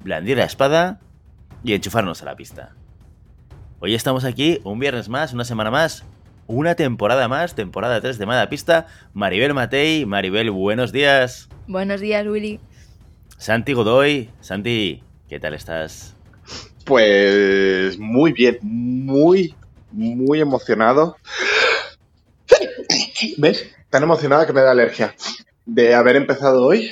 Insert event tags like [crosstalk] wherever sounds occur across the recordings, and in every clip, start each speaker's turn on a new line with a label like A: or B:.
A: blandir la espada y enchufarnos a la pista. Hoy estamos aquí, un viernes más, una semana más, una temporada más, temporada 3 de Mada Pista. Maribel Matei, Maribel, buenos días.
B: Buenos días, Willy.
A: Santi Godoy, Santi, ¿qué tal estás?
C: Pues muy bien, muy, muy emocionado. ¿Ves? Tan emocionada que me da alergia de haber empezado hoy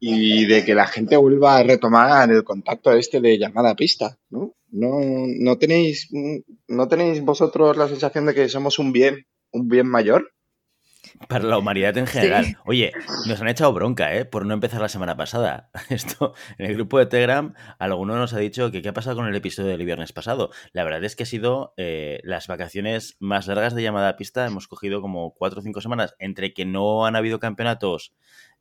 C: y de que la gente vuelva a retomar el contacto este de llamada a pista, ¿no? No, no tenéis, no tenéis vosotros la sensación de que somos un bien, un bien mayor.
A: Para la humanidad en general. Oye, nos han echado bronca, ¿eh? Por no empezar la semana pasada. [laughs] Esto, en el grupo de Telegram, alguno nos ha dicho que qué ha pasado con el episodio del viernes pasado. La verdad es que ha sido eh, las vacaciones más largas de llamada a pista. Hemos cogido como cuatro o cinco semanas entre que no han habido campeonatos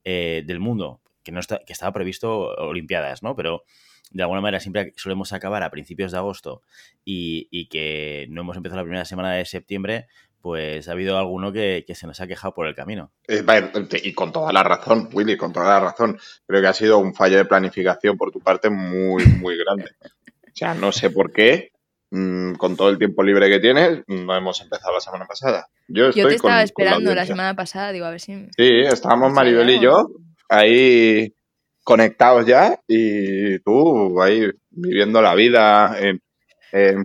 A: eh, del mundo, que, no está, que estaba previsto Olimpiadas, ¿no? Pero de alguna manera siempre solemos acabar a principios de agosto y, y, que no hemos empezado la primera semana de septiembre, pues ha habido alguno que, que se nos ha quejado por el camino.
C: Eh, y con toda la razón, Willy, con toda la razón. Creo que ha sido un fallo de planificación por tu parte muy, muy grande. O sea, no sé por qué, mmm, con todo el tiempo libre que tienes, no hemos empezado la semana pasada.
B: Yo, estoy yo te estaba con, esperando con la, la, semana pasada, digo, a ver si...
C: Sí, estábamos Maribel y yo ahí conectados ya y tú ahí viviendo la vida en, en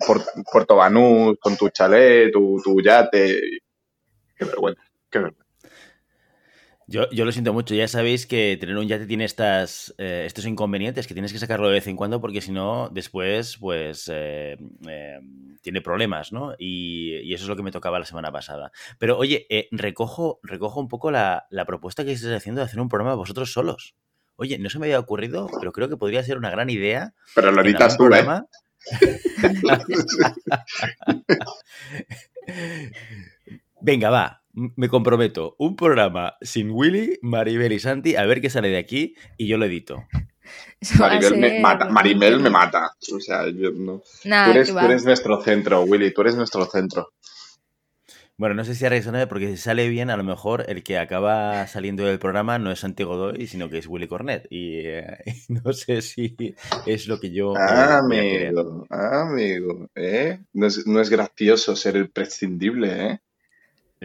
C: Puerto Banús con tu chalet, tu, tu yate. Qué vergüenza, qué vergüenza.
A: Yo, yo, lo siento mucho, ya sabéis que tener un yate tiene estas, eh, estos inconvenientes que tienes que sacarlo de vez en cuando porque si no, después, pues, eh, eh, tiene problemas, ¿no? Y, y, eso es lo que me tocaba la semana pasada. Pero oye, recojo, recojo un poco la, la, propuesta que estáis haciendo de hacer un programa vosotros solos. Oye, no se me había ocurrido, pero creo que podría ser una gran idea.
C: Pero lo editas tú, programa...
A: ¿eh? [laughs] [laughs] Venga, va, me comprometo. Un programa sin Willy, Maribel y Santi, a ver qué sale de aquí y yo lo edito. [laughs]
C: Maribel me mata. Maribel me mata. O sea, yo no. Nah, tú, eres, tú, eres, nuestro centro, Willy, tú eres nuestro centro.
A: Bueno, no sé si reacciona porque si sale bien, a lo mejor el que acaba saliendo del programa no es Santi Godoy, sino que es Willy Cornet. Y, eh, [laughs] no sé si es lo que yo.
C: Ah, amigo, amigo, ¿eh? No es, no es gracioso ser el prescindible, ¿eh?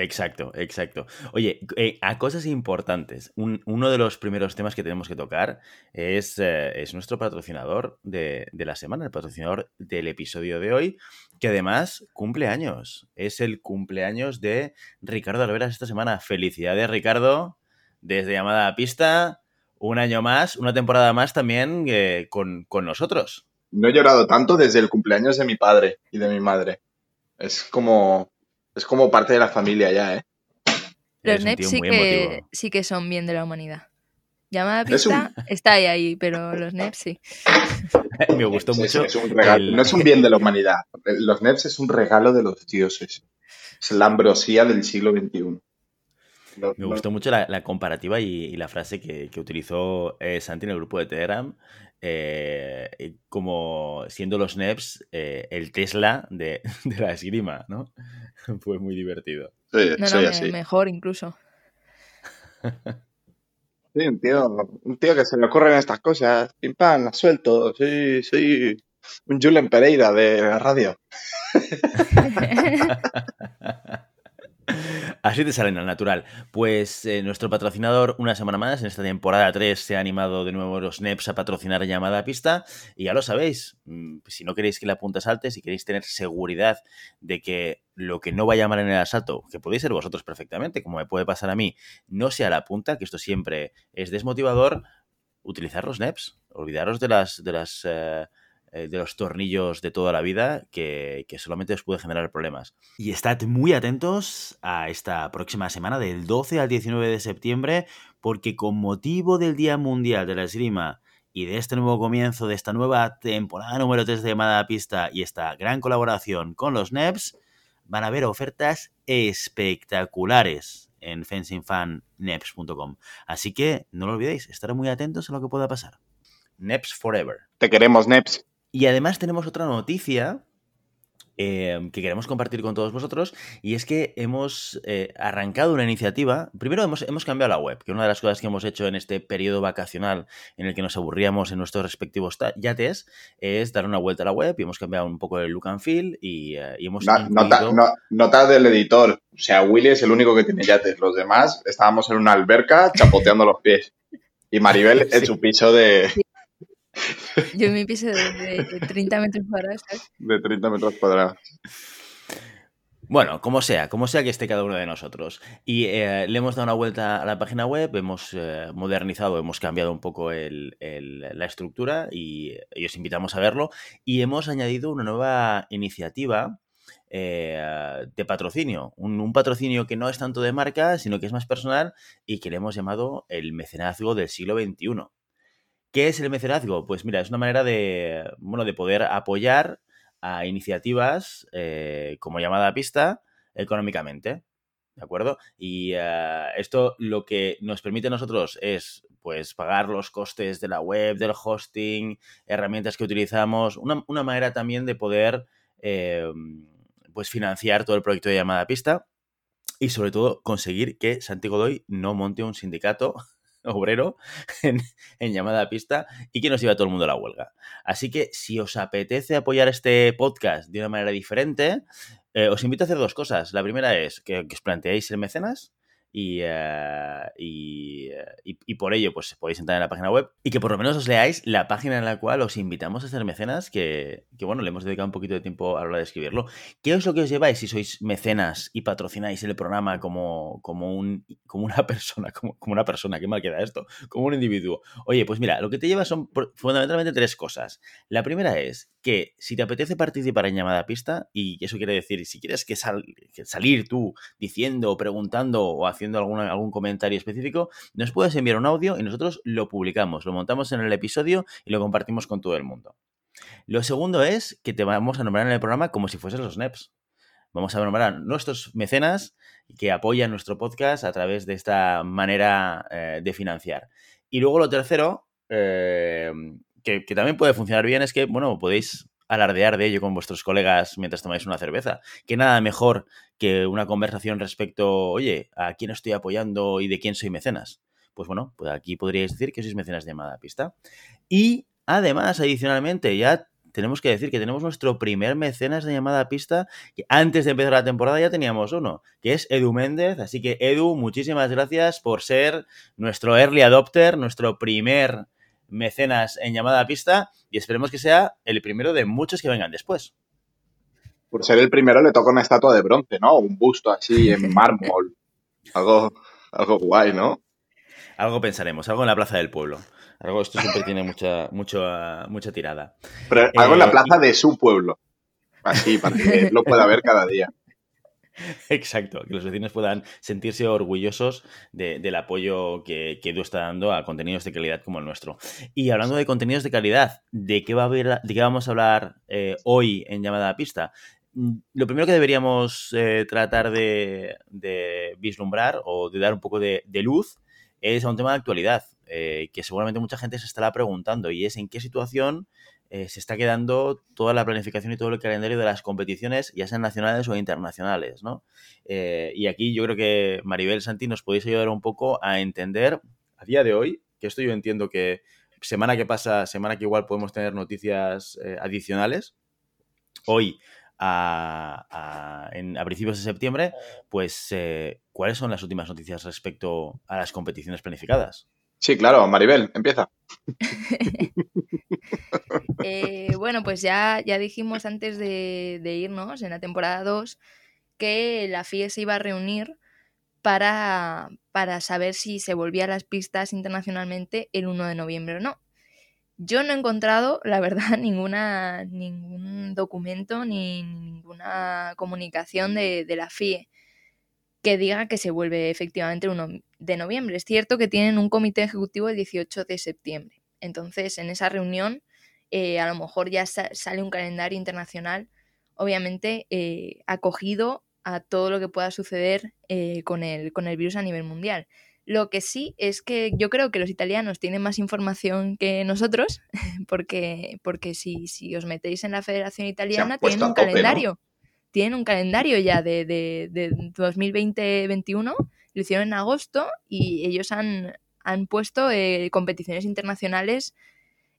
A: Exacto, exacto. Oye, eh, a cosas importantes. Un, uno de los primeros temas que tenemos que tocar es, eh, es nuestro patrocinador de, de, la semana, el patrocinador del episodio de hoy, que además cumple años. Es el cumpleaños de Ricardo Alveras esta semana. Felicidades, Ricardo, desde llamada a pista. Un año más, una temporada más también eh, con, con nosotros.
C: No he llorado tanto desde el cumpleaños de mi padre y de mi madre. Es como es como parte de la familia ya, ¿eh?
B: Los NEPs sí que, sí que son bien de la humanidad. Llamada pista un... [laughs] está ahí, ahí, pero los NEPs sí. [laughs]
A: Me gustó mucho.
C: Es, es un el... No es un bien de la humanidad. Los NEPs es un regalo de los dioses. Es la ambrosía del siglo XXI.
A: Me gustó mucho la, la comparativa y, y, la frase que, que utilizó eh, Santi en el grupo de Telegram, eh, como siendo los NEPs eh, el Tesla de, [laughs] de, la esgrima, ¿no? [laughs] Fue muy divertido.
C: Sí,
B: no,
C: soy
B: no,
C: así.
B: Mejor incluso. [laughs]
C: Sí, un tío, un tío que se le ocurren estas cosas, pim pam, las suelto, sí, soy un Julen Pereira de la radio.
A: Así te salen al natural. Pues eh, nuestro patrocinador, una semana más, en esta temporada 3, se ha animado de nuevo los NEPs a patrocinar llamada a pista. Y ya lo sabéis, mm, si no queréis que la punta salte, si queréis tener seguridad de que lo que no vaya mal en el asalto, que podéis ser vosotros perfectamente, como me puede pasar a mí, no sea la punta, que esto siempre es desmotivador, utilizar los NEPs. Olvidaros de las. De las uh, de los tornillos de toda la vida que, que, solamente os puede generar problemas. Y estad muy atentos a esta próxima semana del 12 al 19 de septiembre porque con motivo del Día Mundial de la Esgrima y de este nuevo comienzo, de esta nueva temporada número 3 de llamada a pista y esta gran colaboración con los NEPs, van a haber ofertas espectaculares en fencingfanneps.com. Así que no lo olvidéis, estar muy atentos a lo que pueda pasar. NEPs Forever.
C: Te queremos, NEPs.
A: Y además tenemos otra noticia Em, que queremos compartir con todos vosotros y es que hemos eh, arrancado una iniciativa. Primero hemos, hemos, cambiado la web, que una de las cosas que hemos hecho en este periodo vacacional en el que nos aburríamos en nuestros respectivos yates es dar una vuelta a la web y hemos cambiado un poco el look and feel y, eh, hemos...
C: nota, del editor, o sea, Willy es el único que tiene yates, los demás estábamos en una alberca chapoteando los pies. Y Maribel [laughs] en su piso de,
B: yo en mi piso de, 30 metros cuadrados.
C: De 30 metros cuadrados.
A: Bueno, como sea, como sea que esté cada uno de nosotros. Y eh, le hemos dado una vuelta a la página web, hemos eh, modernizado, hemos cambiado un poco la estructura y, os invitamos a verlo. Y hemos añadido una nueva iniciativa eh, de patrocinio. Un, un, patrocinio que no es tanto de marca, sino que es más personal y que le hemos llamado el mecenazgo del siglo XXI. ¿Qué es el mecenazgo? Pues mira, es una manera de, bueno, de poder apoyar a iniciativas eh, como llamada a pista económicamente. ¿De acuerdo? Y eh, esto lo que nos permite a nosotros es pues pagar los costes de la web, del hosting, herramientas que utilizamos, una, manera también de poder eh, pues financiar todo el proyecto de llamada a pista y sobre todo conseguir que Santi Godoy no monte un sindicato obrero [laughs] en, llamada a pista y que nos lleva todo el mundo a la huelga. Así que si os apetece apoyar este podcast de una manera diferente, eh, os invito a hacer dos cosas. La primera es que, que os planteéis el mecenas y, eh, y, y, por ello pues podéis entrar en la página web y que por lo menos os leáis la página en la cual os invitamos a ser mecenas, que, que, bueno, le hemos dedicado un poquito de tiempo a la hora de escribirlo. ¿Qué es lo que os lleváis si sois mecenas y patrocináis el programa como, como, un, como una [laughs] persona, como, como una persona, qué mal queda esto, como un individuo? Oye, pues mira, lo que te lleva son fundamentalmente tres cosas. La primera es que si te apetece participar en llamada a pista, y eso quiere decir, si quieres que, salir tú diciendo, preguntando o haciendo algún comentario específico, nos puedes enviar un audio y nosotros lo publicamos, lo montamos en el episodio y lo compartimos con todo el mundo. Lo segundo es que te vamos a nombrar en el programa como si fuesen los NEPs. Vamos a nombrar a nuestros mecenas que apoyan nuestro podcast a través de esta manera eh, de financiar. Y luego lo tercero, eh, que, también puede funcionar bien es que, bueno, podéis alardear de ello con vuestros colegas mientras tomáis una cerveza. Que nada mejor que una conversación respecto, oye, ¿a quién estoy apoyando y de quién soy mecenas? Pues bueno, pues aquí podríais decir que sois mecenas de llamada pista. Y además, adicionalmente, ya tenemos que decir que tenemos nuestro primer mecenas de llamada pista, que antes de empezar la temporada ya teníamos uno, que es Edu Méndez. Así que Edu, muchísimas gracias por ser nuestro early adopter, nuestro primer mecenas en llamada a pista y esperemos que sea el primero de muchos que vengan después.
C: Por ser el primero le toca una estatua de bronce, ¿no? Un busto así en [laughs] mármol. algo, algo guay, ¿no?
A: Algo pensaremos, algo en la plaza del pueblo. Algo, esto siempre tiene mucha, mucha tirada.
C: Pero algo en la eh, plaza de su pueblo. Así, para que [laughs] lo pueda ver cada día. [laughs]
A: Exacto, que los vecinos puedan sentirse orgullosos del apoyo que, que, Edu está dando a contenidos de calidad como el nuestro. Y hablando de contenidos de calidad, ¿de qué, va a haber, de qué vamos a hablar eh, hoy en llamada a pista? Mm, lo primero que deberíamos eh, tratar de, vislumbrar o de dar un poco de, luz es a un tema de actualidad, eh, que seguramente mucha gente se estará preguntando, y es en qué situación eh, se está quedando toda la planificación y todo el calendario de las competiciones, ya sean nacionales o internacionales, ¿no? Eh, y aquí yo creo que Maribel Santi nos podéis ayudar un poco a entender a día de hoy, que esto yo entiendo que semana que pasa, semana que igual podemos tener noticias eh, adicionales. Hoy, a, a, principios de septiembre, pues, ¿cuáles son las últimas noticias respecto a las competiciones planificadas?
C: Sí, claro, Maribel, empieza. [laughs]
B: Eh, bueno, pues ya, ya dijimos antes de, irnos, en la temporada 2, que la FIE se iba a reunir para, para saber si se volvía a las pistas internacionalmente el 1 de noviembre o no. Yo no he encontrado, la verdad, [laughs] ninguna, ningún documento ni ninguna comunicación de, de la FIE que diga que se vuelve efectivamente el 1 de noviembre. Es cierto que tienen un comité ejecutivo el 18 de septiembre. Entonces, en esa reunión, eh, a lo mejor ya sale un calendario internacional, obviamente eh, acogido a todo lo que pueda suceder eh, con, el, con el virus a nivel mundial. Lo que sí es que yo creo que los italianos tienen más información que nosotros, [laughs] porque, porque si, si os metéis en la Federación Italiana, tienen un calendario. Tienen un calendario ya de, de, de 2020-21, lo hicieron en agosto y ellos han, han puesto eh, competiciones internacionales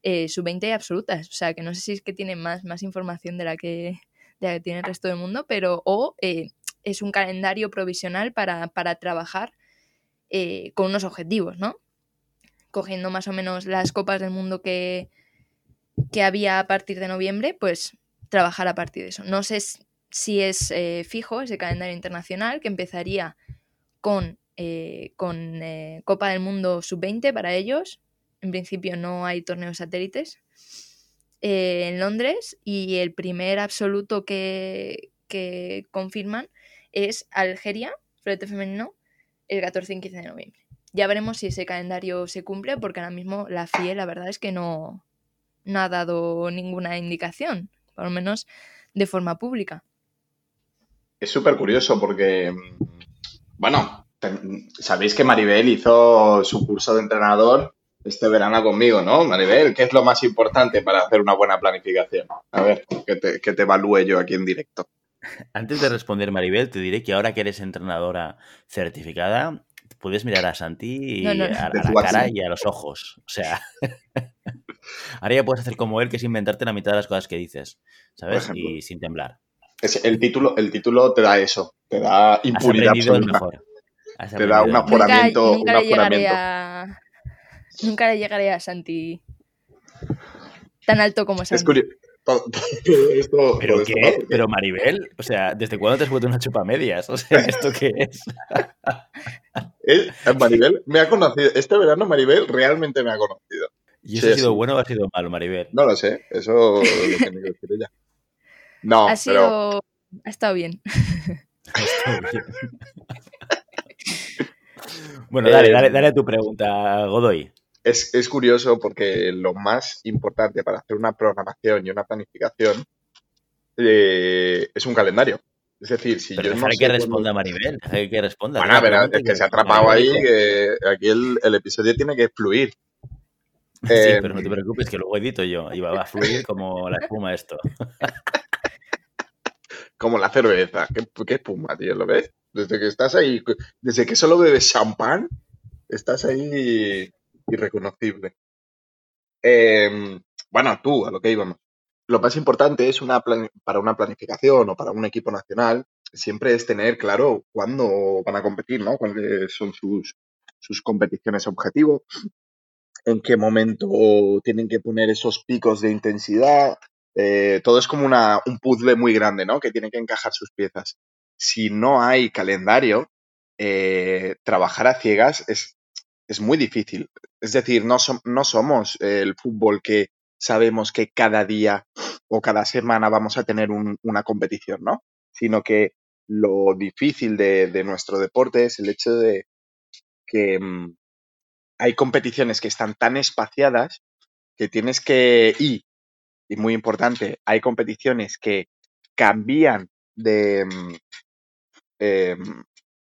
B: eh, sub-20 absolutas. O sea, que no sé si es que tienen más, más información de la, que, tiene el resto del mundo, pero o eh, es un calendario provisional para, para trabajar eh, con unos objetivos, ¿no? Cogiendo más o menos las copas del mundo que, que había a partir de noviembre, pues trabajar a partir de eso. No sé si es eh, fijo ese calendario internacional que empezaría con, eh, con Copa del Mundo sub-20 para ellos. En principio no hay torneos satélites en Londres y el primer absoluto que, que confirman es Algeria, flete femenino, el 14 y 15 de noviembre. Ya veremos si ese calendario se cumple, porque ahora mismo la FIE la verdad es que no, no ha dado ninguna indicación, por lo menos de forma pública.
C: Es súper curioso porque, bueno, sabéis que Maribel hizo su curso de entrenador este verano conmigo, ¿no? Maribel, ¿qué es lo más importante para hacer una buena planificación? A ver, que te, que te evalúe yo aquí en directo.
A: Antes de responder, Maribel, te diré que ahora que eres entrenadora certificada, puedes mirar a Santi a, la cara y a los ojos. O sea, [laughs] ahora ya puedes hacer como él, que es inventarte la mitad de las cosas que dices, ¿sabes? Y sin temblar.
C: El, título, el título te da eso, te da impunidad absoluta. Te da un aforamiento.
B: Nunca, le llegaré a, nunca le llegaré a Santi tan alto como Santi.
A: ¿Pero qué? ¿Pero Maribel? O sea, ¿desde cuándo te has vuelto una chupa medias? O sea, ¿esto qué es? [laughs]
C: Eh, Maribel me ha conocido. Este verano Maribel realmente me ha conocido.
A: ¿Y eso ha sido bueno o ha sido malo, Maribel?
C: No lo sé. Eso lo tiene que decir ella. No,
B: ha sido... Ha estado bien. Ha estado bien.
A: bueno, dale, dale, dale tu pregunta, Godoy
C: es, curioso porque lo más importante para hacer una programación y una planificación eh, es un calendario. Es decir, si yo
A: no que responda Maribel, hay que responda.
C: Bueno, pero es que se ha atrapado ahí, que aquí el, episodio tiene que fluir.
A: Sí, eh, pero no te preocupes, que luego edito yo y va a fluir como la espuma esto. [laughs]
C: como la cerveza. ¿Qué, ¿Qué, espuma, tío? ¿Lo ves? Desde que estás ahí, desde que solo bebes champán, estás ahí irreconocible. Em, bueno, tú, a lo que íbamos. Lo más importante es una para una planificación o para un equipo nacional, siempre es tener claro cuándo van a competir, ¿no? Cuáles son sus, sus competiciones objetivo, en qué momento tienen que poner esos picos de intensidad. Eh, todo es como una, un puzzle muy grande, ¿no? Que tiene que encajar sus piezas. Si no hay calendario, eh, trabajar a ciegas es es muy difícil. Es decir, no, no somos el fútbol que sabemos que cada día o cada semana vamos a tener una competición, ¿no? Sino que lo difícil de, nuestro deporte es el hecho de que mm, hay competiciones que están tan espaciadas que tienes que ir, y muy importante, hay competiciones que cambian de, mm, em,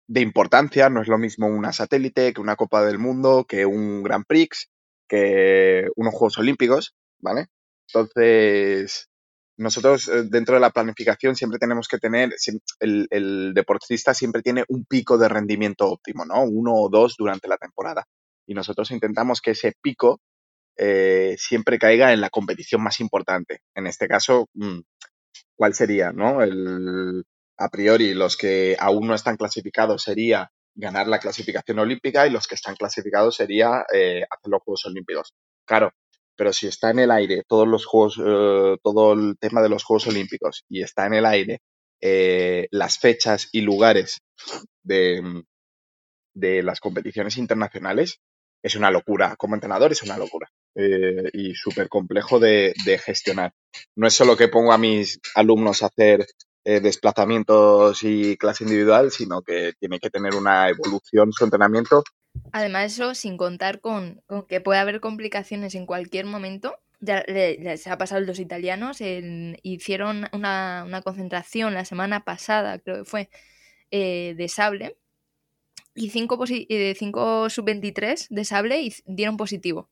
C: de importancia, no es lo mismo una satélite que una Copa del Mundo, que un Grand Prix, que unos Juegos Olímpicos, ¿vale? Entonces, nosotros eh, dentro de la planificación siempre tenemos que tener, el, deportista siempre tiene un pico de rendimiento óptimo, ¿no? Uno o dos durante la temporada. Y nosotros intentamos que ese pico eh, siempre caiga en la competición más importante. En este caso, mm, ¿cuál sería, no? El, a priori los que aún no están clasificados sería ganar la clasificación olímpica y los que están clasificados sería eh, hacer los Juegos Olímpicos. Claro, pero si está en el aire todos los juegos, eh, todo el tema de los Juegos Olímpicos y está en el aire las fechas y lugares de, de las competiciones internacionales, es una locura. Como entrenador es una locura. y súper complejo de, gestionar. No es solo que pongo a mis alumnos a hacer eh, desplazamientos y clase individual, sino que tiene que tener una evolución su entrenamiento
B: Además, eso sin contar con, que puede haber complicaciones en cualquier momento. Ya les ha pasado los italianos, hicieron una, concentración la semana pasada, creo que fue, eh, de sable, y 5 eh, cinco, sub-23 de sable y dieron positivo.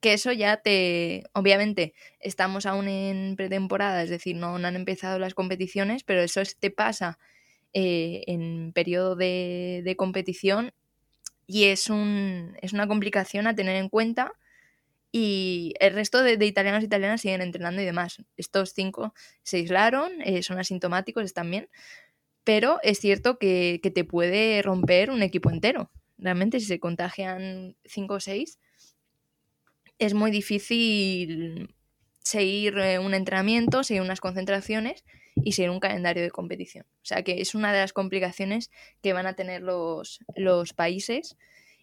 B: Que eso ya te... Obviamente, estamos aún en pretemporada, es decir, no, han empezado las competiciones, pero eso te pasa eh, en periodo de, competición y es, un, es una complicación a tener en cuenta y el resto de, italianos y italianas siguen entrenando y demás. Estos cinco se aislaron, eh, son asintomáticos también, pero es cierto que, te puede romper un equipo entero. Realmente si se contagian cinco o seis, es muy difícil seguir eh, un entrenamiento, seguir unas concentraciones y seguir un calendario de competición. O sea que es una de las complicaciones que van a tener los, los países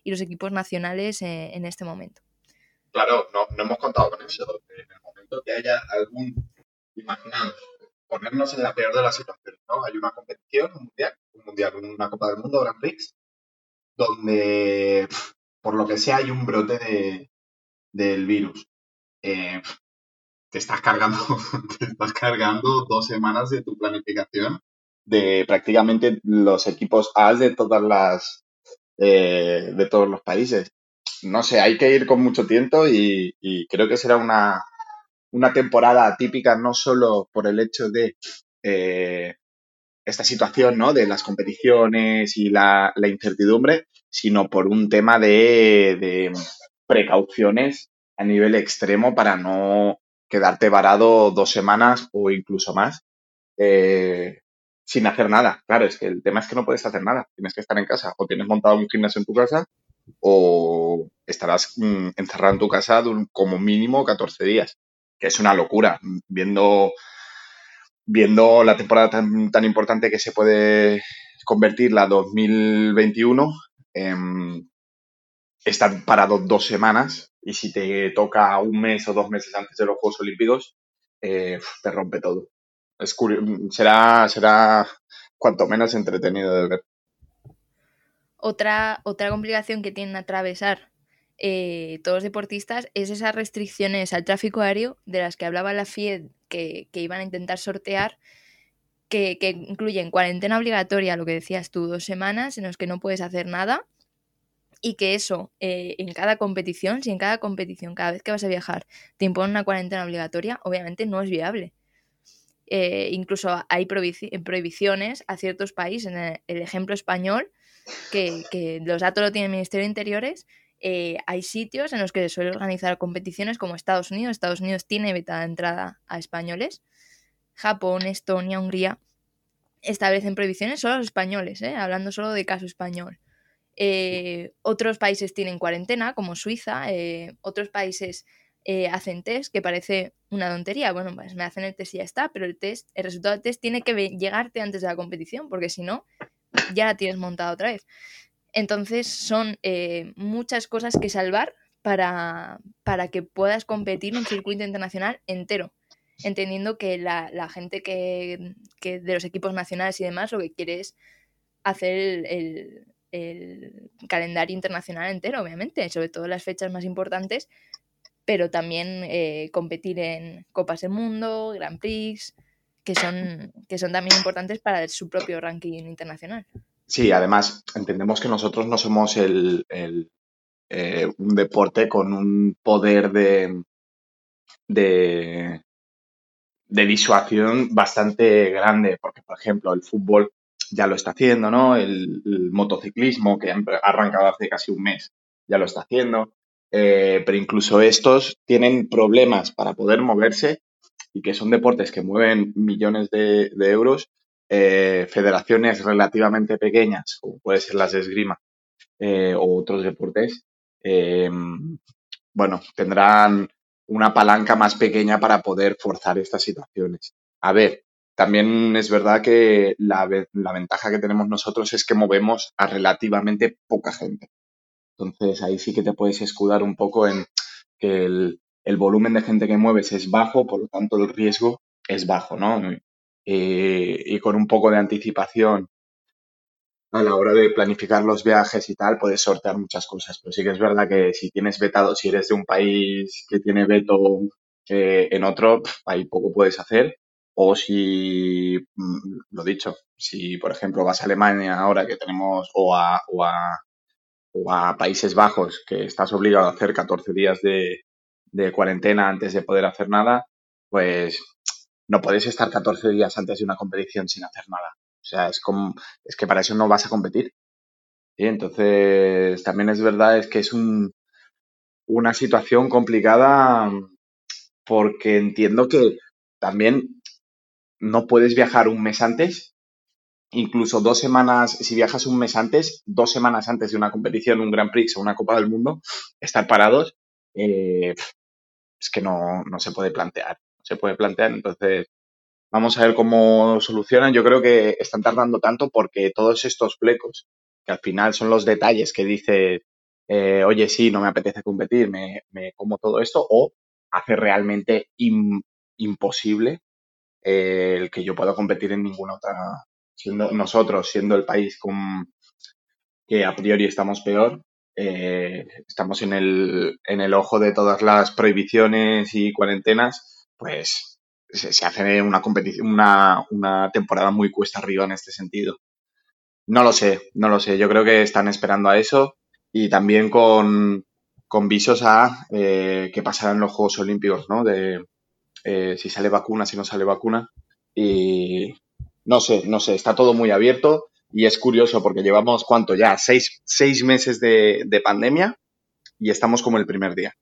B: y los equipos nacionales eh, en este momento.
C: Claro, no, no, hemos contado con eso. En el momento que haya algún, imaginaos, ponernos en la peor de las situaciones, ¿no? Hay una competición, un mundial, un mundial, una Copa del Mundo, Grand Prix, donde, por lo que sea, hay un brote de, del virus. Eh, te estás cargando, [laughs] te estás cargando dos semanas de tu planificación de prácticamente los equipos A de todas las eh, de todos los países. No sé, hay que ir con mucho tiempo y, creo que será una, una temporada atípica no solo por el hecho de eh, esta situación ¿no? de las competiciones y la, incertidumbre, sino por un tema de, precauciones a nivel extremo para no quedarte varado dos semanas o incluso más eh, sin hacer nada. Claro, es que el tema es que no puedes hacer nada, tienes que estar en casa. O tienes montado un gimnasio en tu casa o estarás mm, encerrado en tu casa como mínimo 14 días, que es una locura. Viendo, viendo la temporada tan, tan importante que se puede convertir la 2021, eh, estar parado dos semanas y si te toca un mes o dos meses antes de los Juegos Olímpicos, eh, te rompe todo. Es será, será cuanto menos entretenido de ver.
B: Otra, otra complicación que tienen a atravesar eh, todos los deportistas es esas restricciones al tráfico aéreo de las que hablaba la FIED que, iban a intentar sortear, que, que, incluyen cuarentena obligatoria, lo que decías tú, dos semanas en las que no puedes hacer nada, y que eso eh, en cada competición, si en cada competición, cada vez que vas a viajar, te imponen una cuarentena obligatoria, obviamente no es viable. Eh, incluso hay prohibiciones a ciertos países, en el, ejemplo español, que, los datos lo tiene el Ministerio de Interiores, eh, hay sitios en los que se suele organizar competiciones como Estados Unidos. Estados Unidos tiene vetada entrada a españoles. Japón, Estonia, Hungría establecen prohibiciones solo a los españoles, hablando solo de caso español. Eh, otros países tienen cuarentena, como Suiza, eh, otros países eh, hacen test, que parece una tontería. Bueno, pues me hacen el test y ya está, pero el test, el resultado del test tiene que llegarte antes de la competición, porque si no, ya la tienes montada otra vez. Entonces son muchas cosas que salvar para, para que puedas competir en un circuito internacional entero entendiendo que la, gente que, de los equipos nacionales y demás lo que quiere es hacer el, el calendario internacional entero, obviamente, sobre todo las fechas más importantes, pero también eh, competir en Copas del Mundo, Grand Prix, que son, que son también importantes para su propio ranking internacional.
C: Sí, además entendemos que nosotros no somos el, eh, un deporte con un poder de, de, de disuasión bastante grande, porque por ejemplo el fútbol ya lo está haciendo, ¿no? El, motociclismo, que ha arrancado hace casi un mes, ya lo está haciendo. Eh, pero incluso estos tienen problemas para poder moverse y que son deportes que mueven millones de, euros. Eh, federaciones relativamente pequeñas, como puede ser las de esgrima eh, o otros deportes, bueno, tendrán una palanca más pequeña para poder forzar estas situaciones. A ver, también es verdad que la, ventaja que tenemos nosotros es que movemos a relativamente poca gente. Entonces ahí sí que te puedes escudar un poco en que el, volumen de gente que mueves es bajo, por lo tanto el riesgo es bajo, ¿no? Y con un poco de anticipación a la hora de planificar los viajes y tal, puedes sortear muchas cosas. Pero sí que es verdad que si tienes vetado, si eres de un país que tiene veto eh, en otro, ahí poco puedes hacer. O si, mm, lo dicho, si por ejemplo vas a Alemania ahora que tenemos, o a, o a, o a Países Bajos, que estás obligado a hacer 14 días de, de cuarentena antes de poder hacer nada, pues no puedes estar 14 días antes de una competición sin hacer nada. O sea, es como, es que para eso no vas a competir. Y entonces, también es verdad, es que es un, una situación complicada porque entiendo que también no puedes viajar un mes antes, incluso dos semanas, si viajas un mes antes, dos semanas antes de una competición, un Grand Prix o una Copa del Mundo, estar parados, eh, es que no, no se puede plantear, se puede plantear, entonces Vamos a ver cómo solucionan. Yo creo que están tardando tanto porque todos estos flecos, que al final son los detalles que dice, eh, oye, sí, no me apetece competir, me, como todo esto, o hace realmente imposible eh, el que yo pueda competir en ninguna otra, siendo nosotros, siendo el país con, que a priori estamos peor, eh, estamos en el, en el ojo de todas las prohibiciones y cuarentenas, pues se, hace una competición, una, una temporada muy cuesta arriba en este sentido. No lo sé, no lo sé. Yo creo que están esperando a eso y también con, con visos a eh, qué pasará en los Juegos Olímpicos, ¿no? De eh, si sale vacuna, si no sale vacuna. Y no sé, no sé, está todo muy abierto y es curioso porque llevamos, ¿cuánto ya? Seis, seis meses de, de pandemia y estamos como el primer día.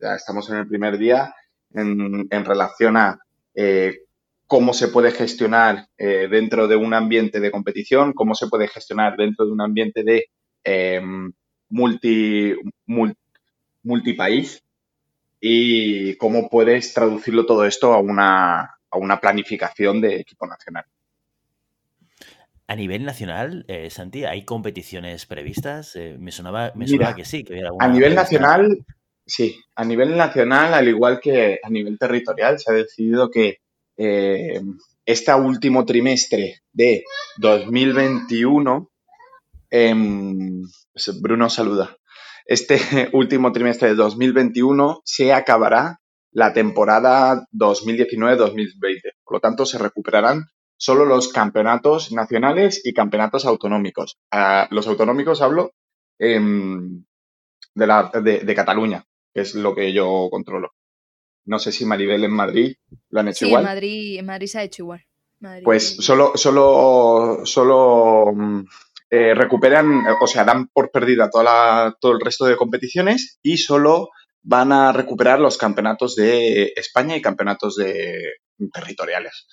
C: Ya estamos en el primer día en, en relación a eh, cómo se puede gestionar eh, dentro de un ambiente de competición, cómo se puede gestionar dentro de un ambiente de em, multi, multipaís y cómo puedes traducirlo todo esto a una, a una planificación de equipo nacional.
A: A nivel nacional, eh, Santi, ¿hay competiciones previstas? me sonaba, me que sí. Que
C: a nivel nacional, Sí, a nivel nacional, al igual que a nivel territorial, se ha decidido que eh, este último trimestre de 2021, em, pues Bruno saluda, este [laughs] último trimestre de 2021 se acabará la temporada 2019-2020. Por lo tanto, se recuperarán solo los campeonatos nacionales y campeonatos autonómicos. los autonómicos hablo em, de, la, de Cataluña que es lo que yo controlo. No sé si Maribel en Madrid lo han hecho igual.
B: En Madrid, en Madrid se ha hecho igual.
C: Pues solo, solo, solo mm, eh, recuperan, o sea, dan por perdida toda todo el resto de competiciones y solo van a recuperar los campeonatos de España y campeonatos de territoriales.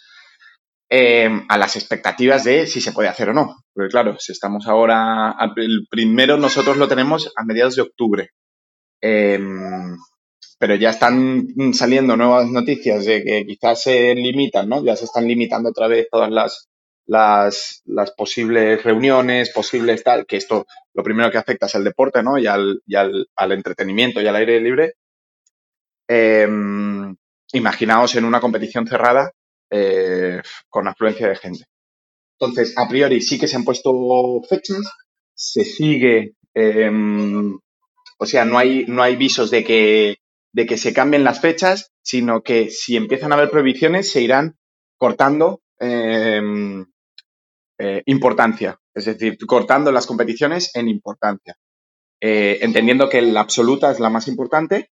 C: Em, a las expectativas de si se puede hacer o no. Porque claro, si estamos ahora, el primero nosotros lo tenemos a mediados de octubre. Em, pero ya están saliendo nuevas noticias de que quizás se limitan, ¿no? Ya se están limitando otra vez todas las, las, posibles reuniones, posibles tal, que esto lo primero que afecta es al deporte, ¿no? Y al, y al, entretenimiento y al aire libre. Em, imaginaos en una competición cerrada eh, con afluencia de gente. Entonces, a priori sí que se han puesto fechas, se sigue eh, o sea, no hay, no hay visos de que, de que se cambien las fechas, sino que si empiezan a haber prohibiciones se irán cortando em, eh, importancia, es decir, cortando las competiciones en importancia, eh, entendiendo que la absoluta es la más importante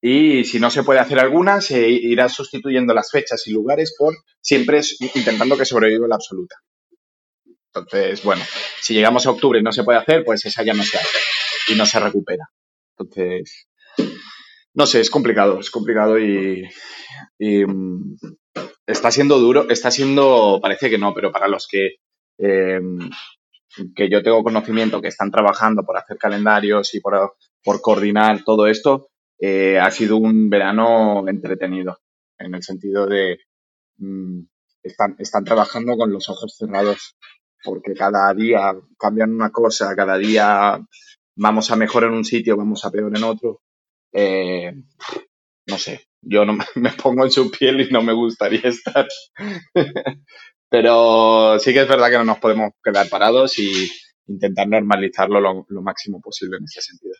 C: y si no se puede hacer alguna, se irá sustituyendo las fechas y lugares por siempre intentando que sobreviva la absoluta. Entonces, bueno, si llegamos a octubre y no se puede hacer, pues esa ya no se hace y no se recupera. Entonces, no sé, es complicado, es complicado y, mm, está siendo duro, está siendo, parece que no, pero para los que, em, que yo tengo conocimiento que están trabajando por hacer calendarios y por, por coordinar todo esto, eh, ha sido un verano entretenido, en el sentido de mm, están, están trabajando con los ojos cerrados, porque cada día cambian una cosa, cada día vamos a mejor en un sitio, vamos a peor en otro. Eh, no sé, yo no [laughs] me pongo en su piel y no me gustaría estar. [laughs] Pero sí que es verdad que no nos podemos quedar parados y intentar normalizarlo lo, máximo posible en ese sentido.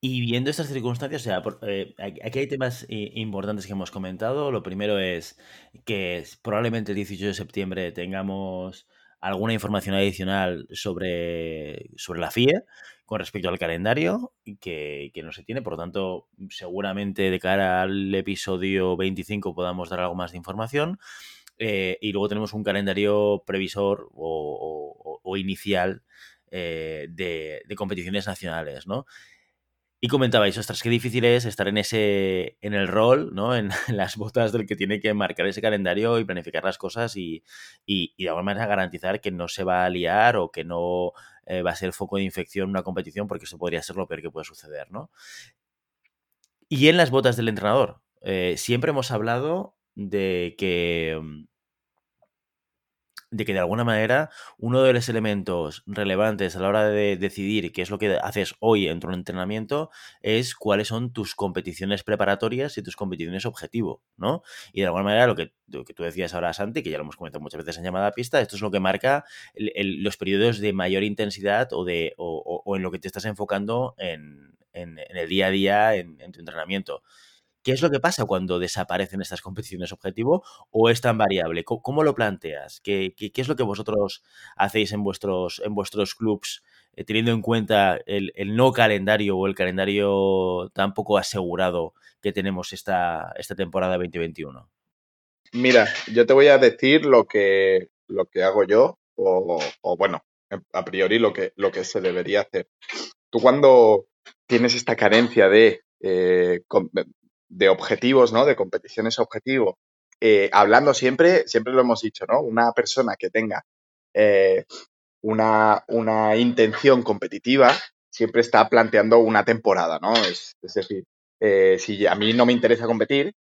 A: Y viendo estas circunstancias, o sea, eh, aquí hay temas importantes que hemos comentado. Lo primero es que probablemente el 18 de septiembre tengamos alguna información adicional sobre, sobre la FIE con respecto al calendario que, que no se tiene. Por lo tanto, seguramente de cara al episodio 25 podamos dar algo más de información. Eh, y luego tenemos un calendario previsor o, inicial eh, de, de, competiciones nacionales, ¿no? Y comentabais, ostras, qué difícil es estar en ese, en el rol, ¿no? En, [laughs] las botas del que tiene que marcar ese calendario y planificar las cosas y, y, de alguna manera garantizar que no se va a liar o que no eh, va a ser foco de infección una competición, porque eso podría ser lo peor que puede suceder, ¿no? Y en las botas del entrenador, eh, siempre hemos hablado de que mm, de que de alguna manera uno de los elementos relevantes a la hora de decidir qué es lo que haces hoy en tu entrenamiento es cuáles son tus competiciones preparatorias y tus competiciones objetivo, ¿no? Y de alguna manera lo que, que tú decías ahora, Santi, que ya lo hemos comentado muchas veces en llamada pista, esto es lo que marca los periodos de mayor intensidad o, de, o, en lo que te estás enfocando en, el día a día en tu entrenamiento. ¿Qué es lo que pasa cuando desaparecen estas competiciones objetivo o es tan variable? ¿Cómo, lo planteas? ¿Qué, ¿Qué, es lo que vosotros hacéis en vuestros, en vuestros clubs eh, teniendo en cuenta el, no calendario o el calendario tan poco asegurado que tenemos esta, esta temporada 2021?
C: Mira, yo te voy a decir lo que, lo que hago yo o, bueno, a priori lo que, lo que se debería hacer. Tú cuando tienes esta carencia de eh, de objetivos, ¿no? De competiciones objetivo, eh, hablando siempre, siempre lo hemos dicho, ¿no? Una persona que tenga eh, una, una, intención competitiva siempre está planteando una temporada, ¿no? Es, decir, eh, si a mí no me interesa competir,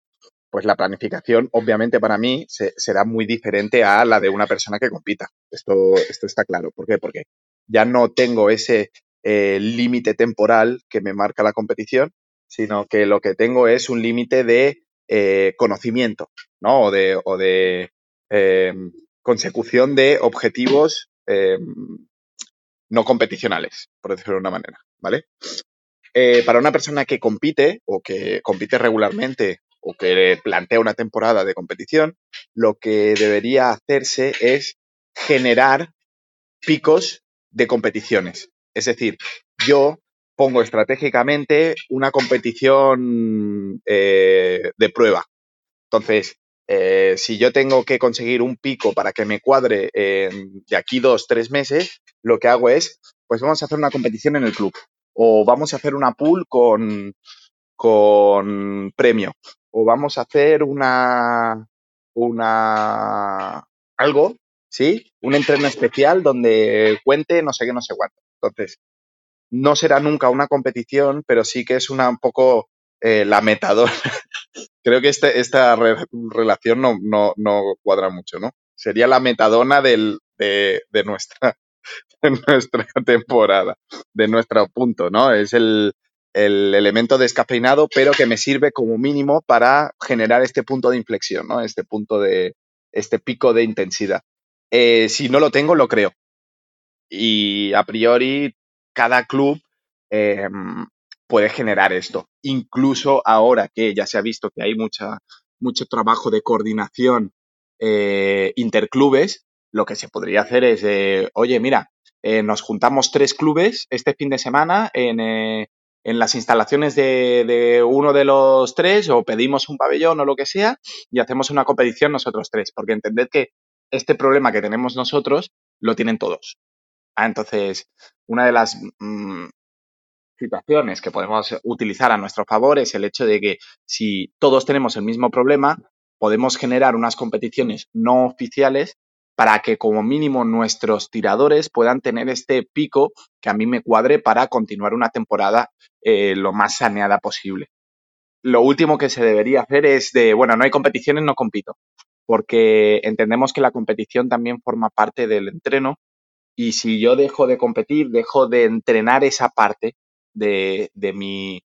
C: pues la planificación, obviamente, para mí será muy diferente a la de una persona que compita. Esto, esto está claro. ¿Por qué? Porque ya no tengo ese límite temporal que me marca la competición, sino que lo que tengo es un límite de eh, conocimiento, ¿no? O de, em, consecución de objetivos em, no competicionales, por decirlo de una manera, ¿vale? Eh, para una persona que compite o que compite regularmente o que plantea una temporada de competición, lo que debería hacerse es generar picos de competiciones. Es decir, yo pongo estratégicamente una competición eh, de prueba. Entonces, eh, si yo tengo que conseguir un pico para que me cuadre de aquí dos, tres meses, lo que hago es, pues vamos a hacer una competición en el club o vamos a hacer una pool con, con premio o vamos a hacer una, una, algo, ¿sí? Un entreno especial donde cuente no sé qué, no sé cuánto. Entonces, no será nunca una competición, pero sí que es una un poco eh, la metadona. [laughs] Creo que este, esta relación no, no, no, cuadra mucho, ¿no? Sería la metadona del, de, de, nuestra, [laughs] de nuestra temporada, de nuestro punto, ¿no? Es el, el elemento descafeinado, pero que me sirve como mínimo para generar este punto de inflexión, ¿no? Este punto de, este pico de intensidad. Eh, si no lo tengo, lo creo. Y a priori cada club em, puede generar esto. Incluso ahora que ya se ha visto que hay mucha, mucho trabajo de coordinación eh, interclubes, lo que se podría hacer es, oye, mira, eh, nos juntamos tres clubes este fin de semana en, eh, en las instalaciones de, de, uno de los tres o pedimos un pabellón o lo que sea y hacemos una competición nosotros tres, porque entended que este problema que tenemos nosotros lo tienen todos. Ah, entonces, una de las mm, situaciones que podemos utilizar a nuestro favor es el hecho de que si todos tenemos el mismo problema, podemos generar unas competiciones no oficiales para que como mínimo nuestros tiradores puedan tener este pico que a mí me cuadre para continuar una temporada eh, lo más saneada posible. Lo último que se debería hacer es de, bueno, no hay competiciones, no compito, porque entendemos que la competición también forma parte del entreno y si yo dejo de competir, dejo de entrenar esa parte de, de, mi,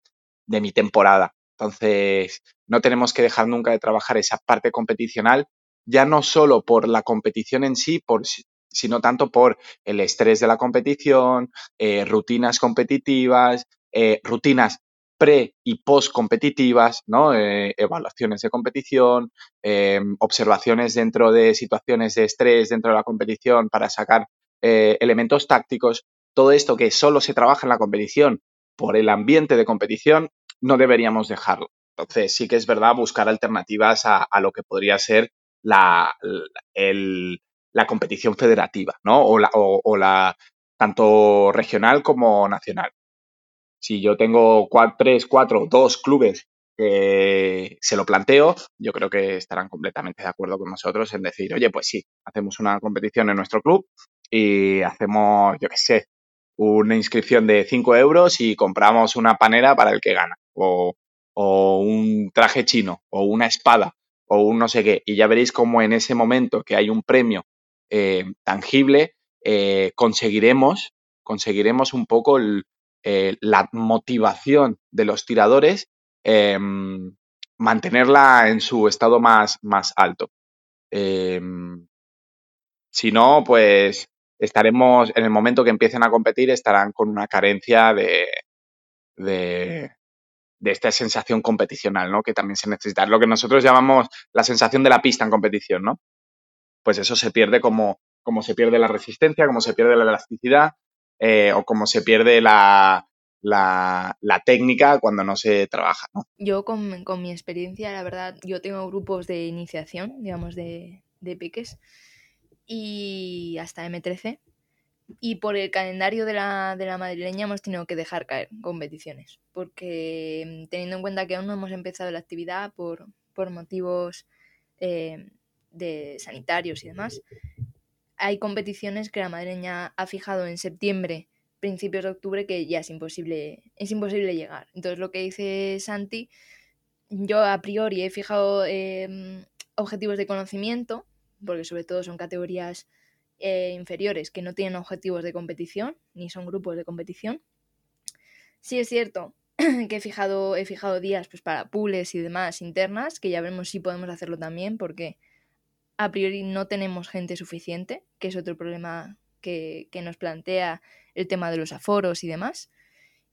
C: de mi temporada. Entonces, no tenemos que dejar nunca de trabajar esa parte competicional ya no solo por la competición en sí, por, sino tanto por el estrés de la competición, eh, rutinas competitivas, eh, rutinas pre y post competitivas, ¿no? Eh, evaluaciones de competición, observaciones dentro de situaciones de estrés dentro de la competición para sacar elementos tácticos. Todo esto que solo se trabaja en la competición por el ambiente de competición, no deberíamos dejarlo. Entonces, sí que es verdad buscar alternativas a, lo que podría ser la, la competición federativa, ¿no? O la, o, la, tanto regional como nacional. Si yo tengo tres, cuatro, dos clubes que se lo planteo, yo creo que estarán completamente de acuerdo con nosotros en decir, oye, pues sí, hacemos una competición en nuestro club y hacemos, yo qué sé, una inscripción de 5 euros y compramos una panera para el que gana, o, un traje chino, o una espada, o un no sé qué. Y ya veréis cómo en ese momento que hay un premio eh, tangible, eh, conseguiremos, conseguiremos un poco eh, la motivación de los tiradores, em, mantenerla en su estado más, más alto. Em, si no, pues estaremos, en el momento que empiecen a competir, estarán con una carencia de, de, esta sensación competicional, ¿no? Que también se necesita. Lo que nosotros llamamos la sensación de la pista en competición, ¿no? Pues eso se pierde como, como se pierde la resistencia, como se pierde la elasticidad eh, o como se pierde la, la, técnica cuando no se trabaja, ¿no?
B: Yo con, con, mi experiencia, la verdad, yo tengo grupos de iniciación, digamos, de, de piques y hasta M13. Y por el calendario de la, de la madrileña hemos tenido que dejar caer competiciones, porque mm, teniendo en cuenta que aún no hemos empezado la actividad por, por motivos eh, de sanitarios y demás, hay competiciones que la madrileña ha fijado en septiembre, principios de octubre, que ya es imposible, es imposible llegar. Entonces lo que dice Santi, yo a priori he fijado em, objetivos de conocimiento porque sobre todo son categorías eh, inferiores que no tienen objetivos de competición, ni son grupos de competición. Sí es cierto [clears throat] que he fijado, he fijado días pues, para pools y demás internas, que ya veremos si podemos hacerlo también, porque a priori no tenemos gente suficiente, que es otro problema que, nos plantea el tema de los aforos y demás,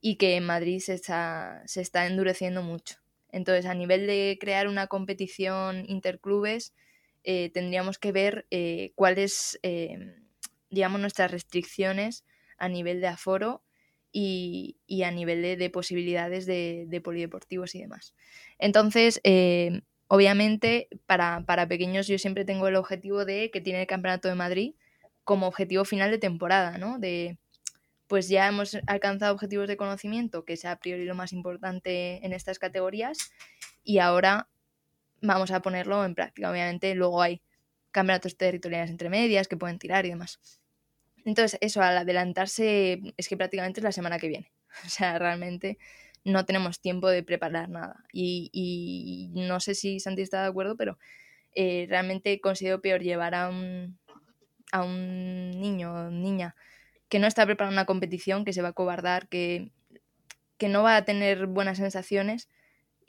B: y que en Madrid se está, se está endureciendo mucho. Entonces, a nivel de crear una competición interclubes, eh, tendríamos que ver eh, cuáles, eh, digamos, nuestras restricciones a nivel de aforo y, a nivel de, posibilidades de, polideportivos y demás. Entonces, obviamente, para, para, pequeños yo siempre tengo el objetivo de que tiene el Campeonato de Madrid como objetivo final de temporada, ¿no? De, pues ya hemos alcanzado objetivos de conocimiento, que es a priori lo más importante en estas categorías, y ahora vamos a ponerlo en práctica. Obviamente luego hay campeonatos territoriales entre medias que pueden tirar y demás. Entonces, eso al adelantarse es que prácticamente es la semana que viene. [laughs] O sea, realmente no tenemos tiempo de preparar nada. Y, no sé si Santi está de acuerdo, pero eh, realmente considero peor llevar a un, a un niño o niña que no está preparando una competición, que se va a cobardar, que, que no va a tener buenas sensaciones,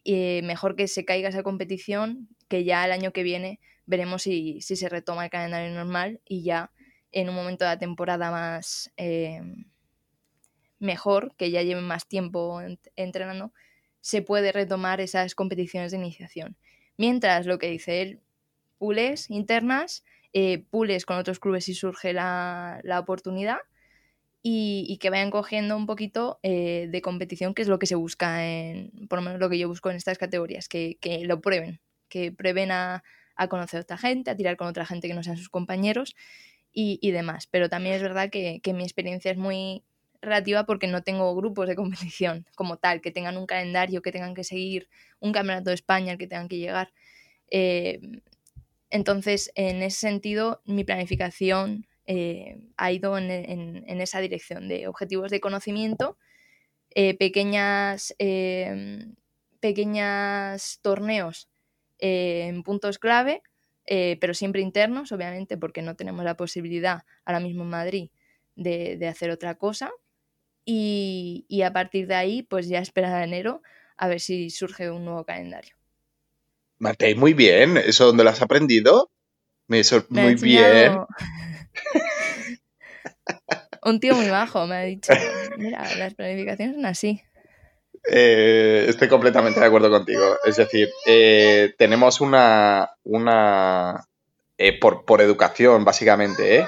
B: y mejor que se caiga esa competición, que ya el año que viene veremos si, se retoma el calendario normal y ya en un momento de la temporada más eh, mejor, que ya lleven más tiempo entrenando, se puede retomar esas competiciones de iniciación. Mientras lo que dice él, pules internas, eh, pules con otros clubes si surge la, la oportunidad y, que vayan cogiendo un poquito eh, de competición, que es lo que se busca, en, por lo menos lo que yo busco en estas categorías, que, lo prueben, que prueben a, conocer a otra gente, a tirar con otra gente que no sean sus compañeros y, demás. Pero también es verdad que, mi experiencia es muy relativa porque no tengo grupos de competición como tal, que tengan un calendario, que tengan que seguir, un campeonato de España al que tengan que llegar. Eh, entonces, en ese sentido, mi planificación eh, ha ido en, esa dirección de objetivos de conocimiento, eh, pequeñas, em, pequeñas torneos eh, en puntos clave, pero siempre internos, obviamente, porque no tenemos la posibilidad ahora mismo en Madrid de, hacer otra cosa. Y, y, a partir de ahí, pues ya esperar a enero a ver si surge un nuevo calendario.
C: Matei, muy bien. ¿Eso dónde lo has aprendido? Me muy bien. [laughs]
B: Un tío muy bajo me ha dicho, mira, las planificaciones son así.
C: Eh, estoy completamente de acuerdo contigo. Es decir, eh, tenemos una, una eh, por, por, educación, básicamente,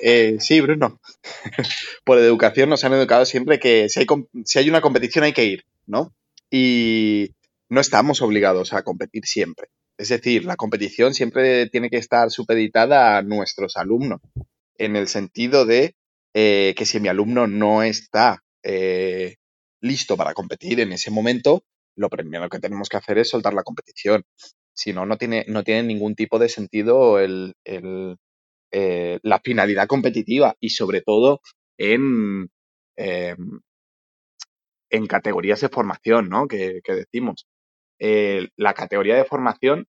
C: ¿eh? sí, Bruno. [laughs] por educación nos han educado siempre que si hay, si hay una competición hay que ir, ¿no? Y no estamos obligados a competir siempre. Es decir, la competición siempre tiene que estar supeditada a nuestros alumnos, en el sentido de que si mi alumno no está listo para competir en ese momento, lo primero que tenemos que hacer es soltar la competición. Si no, no tiene, no tiene ningún tipo de sentido el, eh, la finalidad competitiva y sobre todo en, em, en categorías de formación, ¿no? Que, decimos. Eh, la categoría de formación,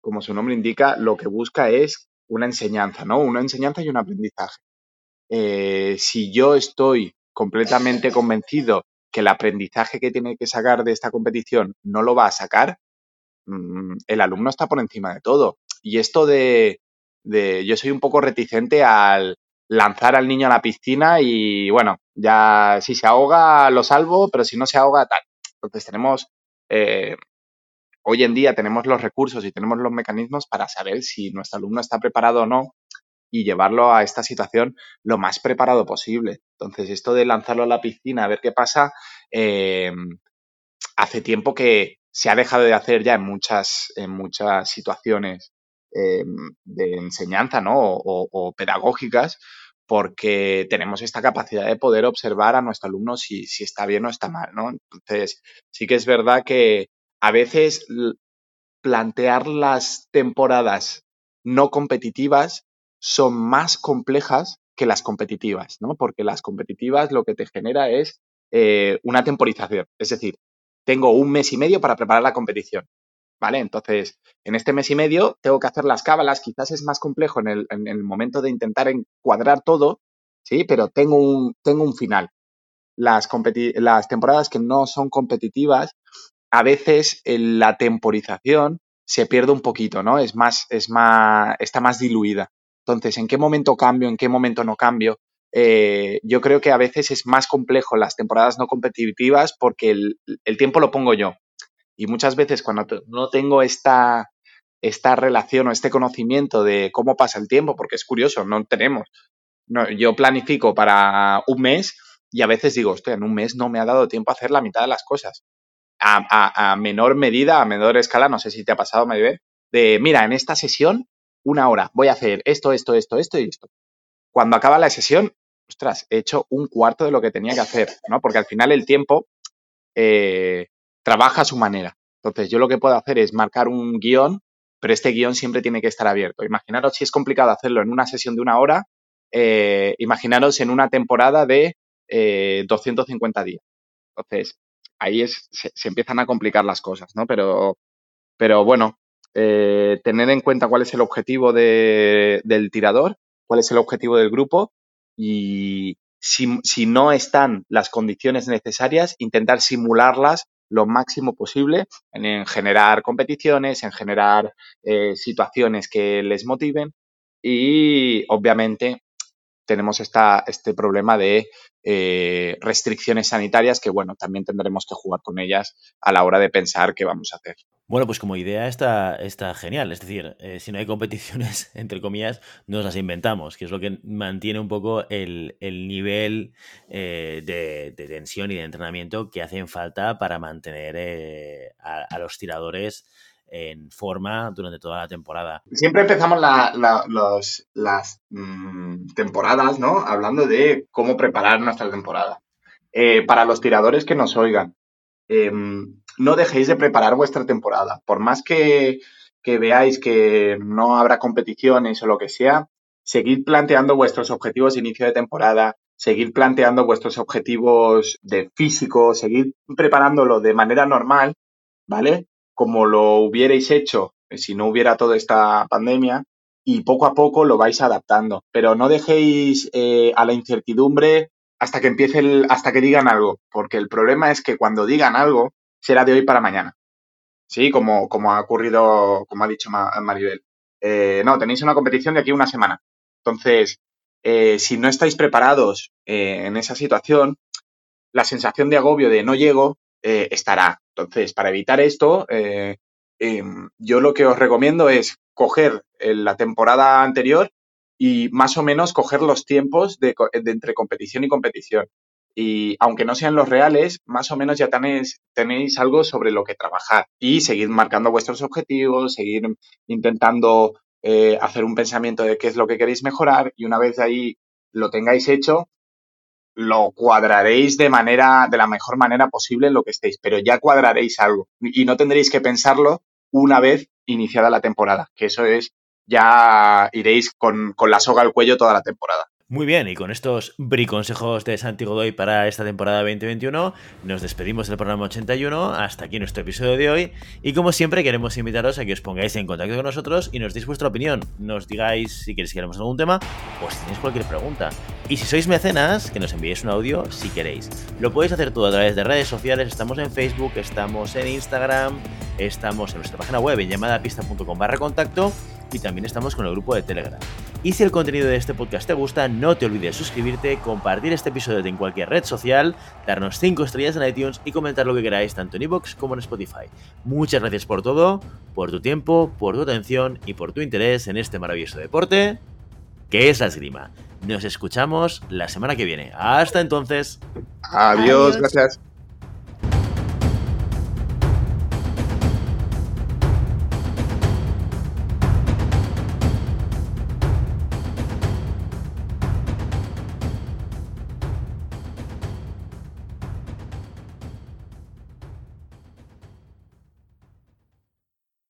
C: como su nombre indica, lo que busca es una enseñanza, ¿no? Una enseñanza y un aprendizaje. Eh, si yo estoy completamente convencido que el aprendizaje que tiene que sacar de esta competición no lo va a sacar, mm, el alumno está por encima de todo. Y esto de, yo soy un poco reticente al lanzar al niño a la piscina y bueno, ya si se ahoga lo salvo, pero si no se ahoga tal. Entonces tenemos, eh, hoy en día tenemos los recursos y tenemos los mecanismos para saber si nuestro alumno está preparado o no y llevarlo a esta situación lo más preparado posible. Entonces, esto de lanzarlo a la piscina a ver qué pasa, eh, hace tiempo que se ha dejado de hacer ya en muchas, en muchas situaciones eh, de enseñanza ¿no? o, pedagógicas, porque tenemos esta capacidad de poder observar a nuestro alumno si, si, está bien o está mal, ¿no? Entonces, sí que es verdad que a veces plantear las temporadas no competitivas son más complejas que las competitivas, ¿no? Porque las competitivas lo que te genera es eh, una temporización. Es decir, tengo un mes y medio para preparar la competición. ¿Vale? Entonces, en este mes y medio tengo que hacer las cábalas, quizás es más complejo en el, en el momento de intentar encuadrar todo, ¿sí? Pero tengo un, tengo un final. Las, las temporadas que no son competitivas, a veces en la temporización se pierde un poquito, ¿no? Es más, es más, está más diluida. Entonces, ¿en qué momento cambio? ¿En qué momento no cambio? Eh, yo creo que a veces es más complejo las temporadas no competitivas porque el, tiempo lo pongo yo. Y muchas veces cuando no tengo esta, esta relación o este conocimiento de cómo pasa el tiempo, porque es curioso, no tenemos. yo planifico para un mes y a veces digo, hostia, en un mes no me ha dado tiempo a hacer la mitad de las cosas. A, menor medida, a menor escala, no sé si te ha pasado, Maribel, de, mira, en esta sesión una hora, voy a hacer esto, esto, esto, esto y esto. Cuando acaba la sesión, ostras, he hecho un cuarto de lo que tenía que hacer, ¿no? Porque al final el tiempo eh, trabaja a su manera. Entonces, yo lo que puedo hacer es marcar un guion, pero este guion siempre tiene que estar abierto. Imaginaros si es complicado hacerlo en una sesión de una hora, eh, imaginaros en una temporada de 250 eh, días. Entonces, ahí es, se, se, empiezan a complicar las cosas, ¿no? Pero, pero bueno, eh, tener en cuenta cuál es el objetivo del tirador, cuál es el objetivo del grupo y si, no están las condiciones necesarias, intentar simularlas lo máximo posible en, generar competiciones, en generar eh, situaciones que les motiven y obviamente tenemos esta, este problema de eh, restricciones sanitarias que, bueno, también tendremos que jugar con ellas a la hora de pensar qué vamos a hacer.
A: Bueno, pues como idea está, está genial. Es decir, eh, si no hay competiciones, [laughs] entre comillas, nos las inventamos, que es lo que mantiene un poco el, nivel eh, de, tensión y de entrenamiento que hacen falta para mantener a, los tiradores en forma durante toda la temporada.
C: Siempre empezamos las mm, temporadas, ¿no? Hablando de cómo preparar nuestra temporada. Eh, para los tiradores que nos oigan, em, no dejéis de preparar vuestra temporada. Por más que, que veáis que no habrá competiciones o lo que sea, seguid planteando vuestros objetivos de inicio de temporada, seguid planteando vuestros objetivos de físico, seguid preparándolo de manera normal, ¿vale? Como lo hubierais hecho eh, si no hubiera toda esta pandemia y poco a poco lo vais adaptando. Pero no dejéis eh, a la incertidumbre hasta que empiece el, hasta que digan algo, porque el problema es que cuando digan algo será de hoy para mañana. Sí, como, como ha ocurrido, como ha dicho Maribel. eh, no, tenéis una competición de aquí a una semana. Entonces, eh, si no estáis preparados en esa situación, la sensación de agobio de no llego estará. Entonces, para evitar esto, em, yo lo que os recomiendo es coger la temporada anterior y más o menos coger los tiempos de, entre competición y competición. Y aunque no sean los reales, más o menos ya tenéis, tenéis algo sobre lo que trabajar y seguir marcando vuestros objetivos, seguir intentando eh, hacer un pensamiento de qué es lo que queréis mejorar y una vez ahí lo tengáis hecho, lo cuadraréis de manera, de la mejor manera posible en lo que estéis, pero ya cuadraréis algo y no tendréis que pensarlo una vez iniciada la temporada, que eso es, ya iréis con, con la soga al cuello toda la temporada.
A: Muy bien, y con estos briconsejos de Santi Godoy para esta temporada 2021, nos despedimos del programa 81. Hasta aquí nuestro episodio de hoy. Y como siempre, queremos invitaros a que os pongáis en contacto con nosotros y nos deis vuestra opinión. Nos digáis si queréis que hablemos algún tema o si tenéis cualquier pregunta. Y si sois mecenas, que nos enviéis un audio si queréis. Lo podéis hacer todo a través de redes sociales. Estamos en Facebook, estamos en Instagram, estamos en nuestra página web en llamadapista.com barra contacto y también estamos con el grupo de Telegram. Y si el contenido de este podcast te gusta, no te olvides suscribirte, compartir este episodio en cualquier red social, darnos 5 estrellas en iTunes y comentar lo que queráis tanto en iVoox como en Spotify. Muchas gracias por todo, por tu tiempo, por tu atención y por tu interés en este maravilloso deporte que es la esgrima. Nos escuchamos la semana que viene. Hasta entonces.
C: Adiós. gracias.